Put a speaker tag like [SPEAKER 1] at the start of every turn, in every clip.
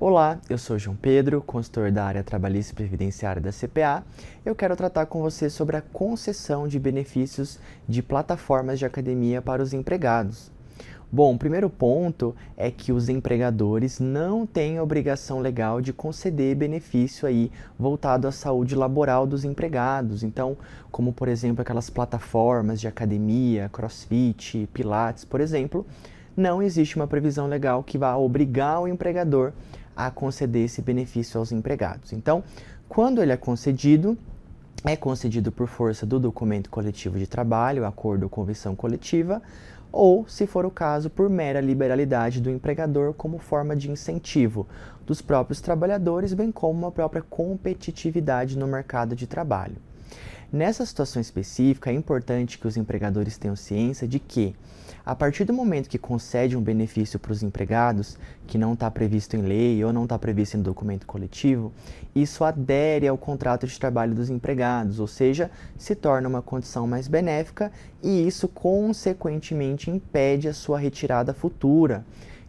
[SPEAKER 1] Olá, eu sou João Pedro, consultor da área trabalhista e previdenciária da CPA. Eu quero tratar com você sobre a concessão de benefícios de plataformas de academia para os empregados. Bom, o primeiro ponto é que os empregadores não têm obrigação legal de conceder benefício aí voltado à saúde laboral dos empregados. Então, como por exemplo aquelas plataformas de academia, CrossFit, Pilates, por exemplo, não existe uma previsão legal que vá obrigar o empregador a conceder esse benefício aos empregados. Então, quando ele é concedido, é concedido por força do documento coletivo de trabalho, acordo ou convenção coletiva, ou, se for o caso, por mera liberalidade do empregador como forma de incentivo dos próprios trabalhadores, bem como uma própria competitividade no mercado de trabalho. Nessa situação específica, é importante que os empregadores tenham ciência de que, a partir do momento que concede um benefício para os empregados, que não está previsto em lei ou não está previsto em documento coletivo, isso adere ao contrato de trabalho dos empregados, ou seja, se torna uma condição mais benéfica e isso, consequentemente, impede a sua retirada futura.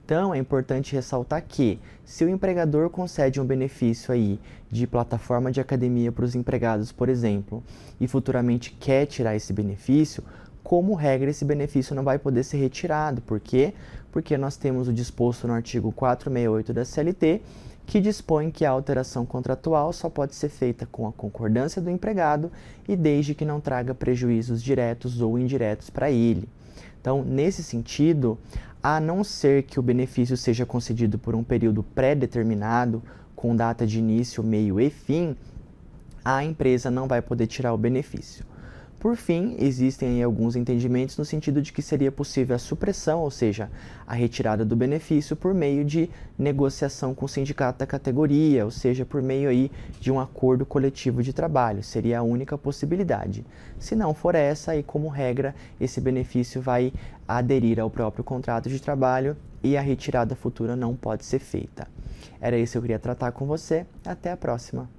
[SPEAKER 1] Então, é importante ressaltar que, se o empregador concede um benefício aí de plataforma de academia para os empregados, por exemplo, e futuramente quer tirar esse benefício, como regra, esse benefício não vai poder ser retirado. Por quê? Porque nós temos o disposto no artigo 468 da CLT, que dispõe que a alteração contratual só pode ser feita com a concordância do empregado e desde que não traga prejuízos diretos ou indiretos para ele. Então, nesse sentido, a não ser que o benefício seja concedido por um período pré-determinado, com data de início, meio e fim, a empresa não vai poder tirar o benefício. Por fim, existem alguns entendimentos no sentido de que seria possível a supressão, ou seja, a retirada do benefício por meio de negociação com o sindicato da categoria, ou seja, por meio aí de um acordo coletivo de trabalho. Seria a única possibilidade. Se não for essa, aí como regra, esse benefício vai aderir ao próprio contrato de trabalho e a retirada futura não pode ser feita. Era isso que eu queria tratar com você. Até a próxima.